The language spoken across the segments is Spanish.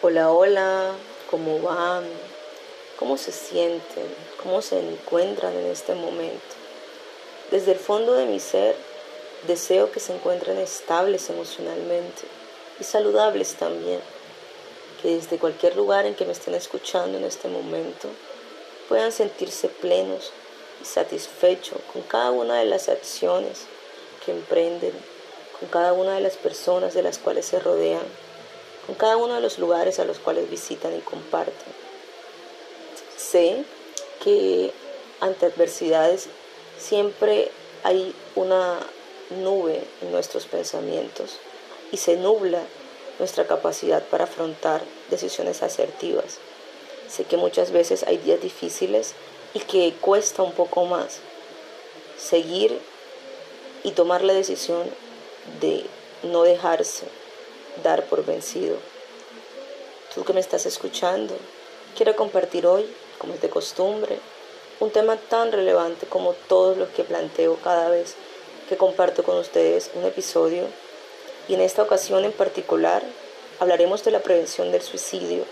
Hola, hola, ¿cómo van? ¿Cómo se sienten? ¿Cómo se encuentran en este momento? Desde el fondo de mi ser, deseo que se encuentren estables emocionalmente y saludables también. Que desde cualquier lugar en que me estén escuchando en este momento puedan sentirse plenos y satisfechos con cada una de las acciones que emprenden, con cada una de las personas de las cuales se rodean en cada uno de los lugares a los cuales visitan y comparten. Sé que ante adversidades siempre hay una nube en nuestros pensamientos y se nubla nuestra capacidad para afrontar decisiones asertivas. Sé que muchas veces hay días difíciles y que cuesta un poco más seguir y tomar la decisión de no dejarse dar por vencido. Tú que me estás escuchando, quiero compartir hoy, como es de costumbre, un tema tan relevante como todos los que planteo cada vez que comparto con ustedes un episodio. Y en esta ocasión en particular hablaremos de la prevención del suicidio.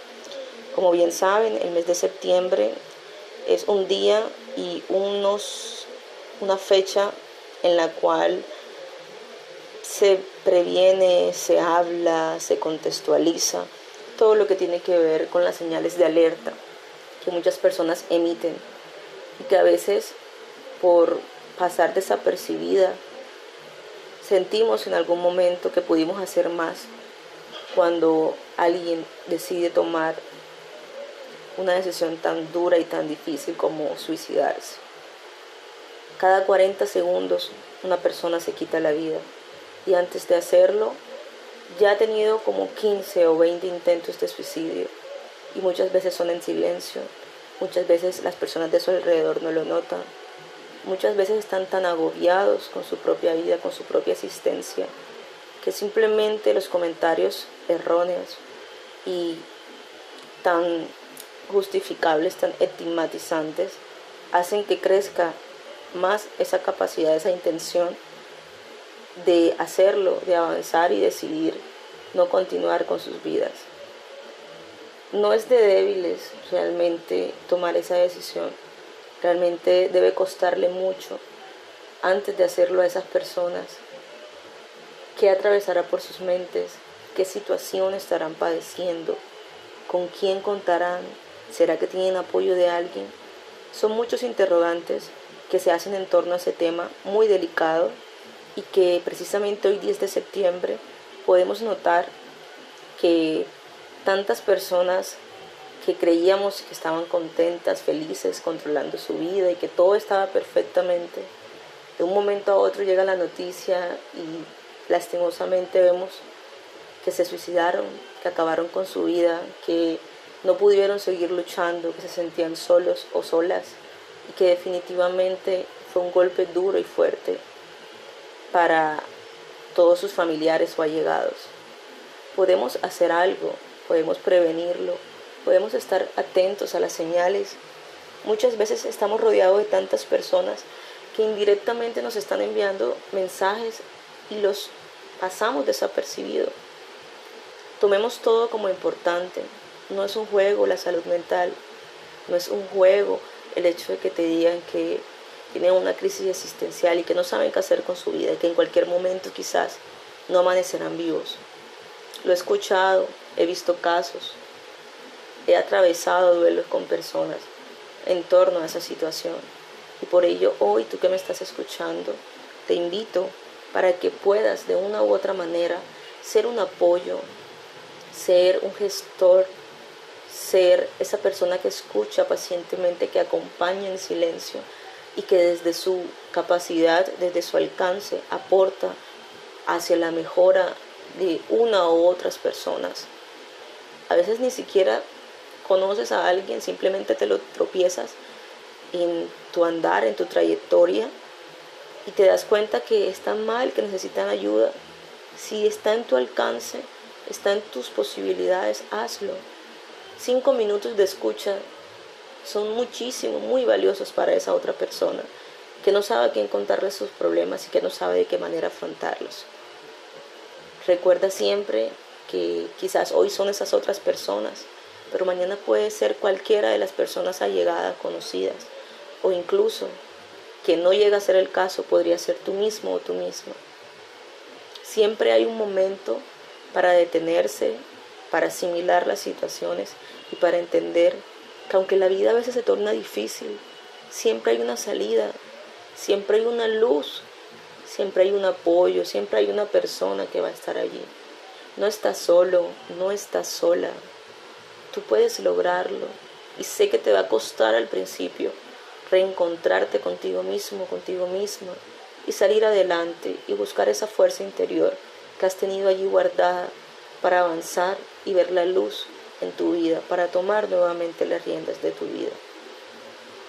Como bien saben, el mes de septiembre es un día y unos, una fecha en la cual se previene, se habla, se contextualiza todo lo que tiene que ver con las señales de alerta que muchas personas emiten y que a veces por pasar desapercibida sentimos en algún momento que pudimos hacer más cuando alguien decide tomar una decisión tan dura y tan difícil como suicidarse. Cada 40 segundos una persona se quita la vida y antes de hacerlo ya ha tenido como 15 o 20 intentos de suicidio y muchas veces son en silencio, muchas veces las personas de su alrededor no lo notan, muchas veces están tan agobiados con su propia vida, con su propia existencia, que simplemente los comentarios erróneos y tan justificables, tan estigmatizantes, hacen que crezca más esa capacidad, esa intención de hacerlo, de avanzar y decidir no continuar con sus vidas. No es de débiles realmente tomar esa decisión. Realmente debe costarle mucho antes de hacerlo a esas personas. ¿Qué atravesará por sus mentes? ¿Qué situación estarán padeciendo? ¿Con quién contarán? ¿Será que tienen apoyo de alguien? Son muchos interrogantes que se hacen en torno a ese tema muy delicado y que precisamente hoy 10 de septiembre podemos notar que tantas personas que creíamos que estaban contentas, felices, controlando su vida y que todo estaba perfectamente, de un momento a otro llega la noticia y lastimosamente vemos que se suicidaron, que acabaron con su vida, que no pudieron seguir luchando, que se sentían solos o solas y que definitivamente fue un golpe duro y fuerte para todos sus familiares o allegados. Podemos hacer algo, podemos prevenirlo, podemos estar atentos a las señales. Muchas veces estamos rodeados de tantas personas que indirectamente nos están enviando mensajes y los pasamos desapercibidos. Tomemos todo como importante. No es un juego la salud mental, no es un juego el hecho de que te digan que tienen una crisis existencial y que no saben qué hacer con su vida y que en cualquier momento quizás no amanecerán vivos. Lo he escuchado, he visto casos, he atravesado duelos con personas en torno a esa situación. Y por ello hoy tú que me estás escuchando, te invito para que puedas de una u otra manera ser un apoyo, ser un gestor, ser esa persona que escucha pacientemente, que acompaña en silencio y que desde su capacidad, desde su alcance, aporta hacia la mejora de una u otras personas. A veces ni siquiera conoces a alguien, simplemente te lo tropiezas en tu andar, en tu trayectoria, y te das cuenta que están mal, que necesitan ayuda. Si está en tu alcance, está en tus posibilidades, hazlo. Cinco minutos de escucha son muchísimo, muy valiosos para esa otra persona que no sabe a quién contarle sus problemas y que no sabe de qué manera afrontarlos. Recuerda siempre que quizás hoy son esas otras personas, pero mañana puede ser cualquiera de las personas allegadas, conocidas, o incluso que no llega a ser el caso, podría ser tú mismo o tú misma. Siempre hay un momento para detenerse, para asimilar las situaciones y para entender que aunque la vida a veces se torna difícil, siempre hay una salida, siempre hay una luz, siempre hay un apoyo, siempre hay una persona que va a estar allí. No estás solo, no estás sola. Tú puedes lograrlo y sé que te va a costar al principio reencontrarte contigo mismo, contigo misma y salir adelante y buscar esa fuerza interior que has tenido allí guardada para avanzar y ver la luz en tu vida, para tomar nuevamente las riendas de tu vida.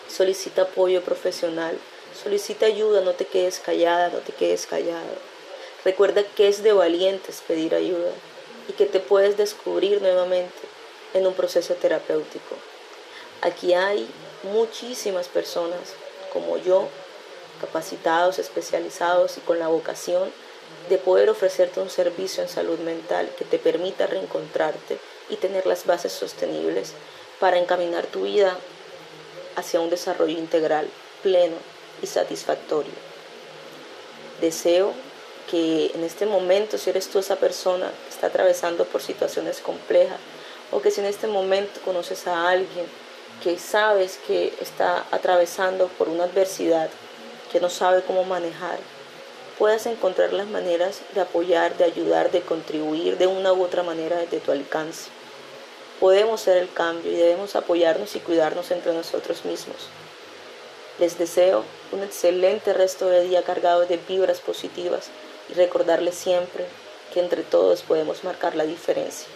Solicita apoyo profesional, solicita ayuda, no te quedes callada, no te quedes callado. Recuerda que es de valientes pedir ayuda y que te puedes descubrir nuevamente en un proceso terapéutico. Aquí hay muchísimas personas como yo, capacitados, especializados y con la vocación de poder ofrecerte un servicio en salud mental que te permita reencontrarte y tener las bases sostenibles para encaminar tu vida hacia un desarrollo integral, pleno y satisfactorio. Deseo que en este momento, si eres tú esa persona que está atravesando por situaciones complejas, o que si en este momento conoces a alguien que sabes que está atravesando por una adversidad que no sabe cómo manejar, puedas encontrar las maneras de apoyar, de ayudar, de contribuir de una u otra manera desde tu alcance. Podemos ser el cambio y debemos apoyarnos y cuidarnos entre nosotros mismos. Les deseo un excelente resto de día cargado de vibras positivas y recordarles siempre que entre todos podemos marcar la diferencia.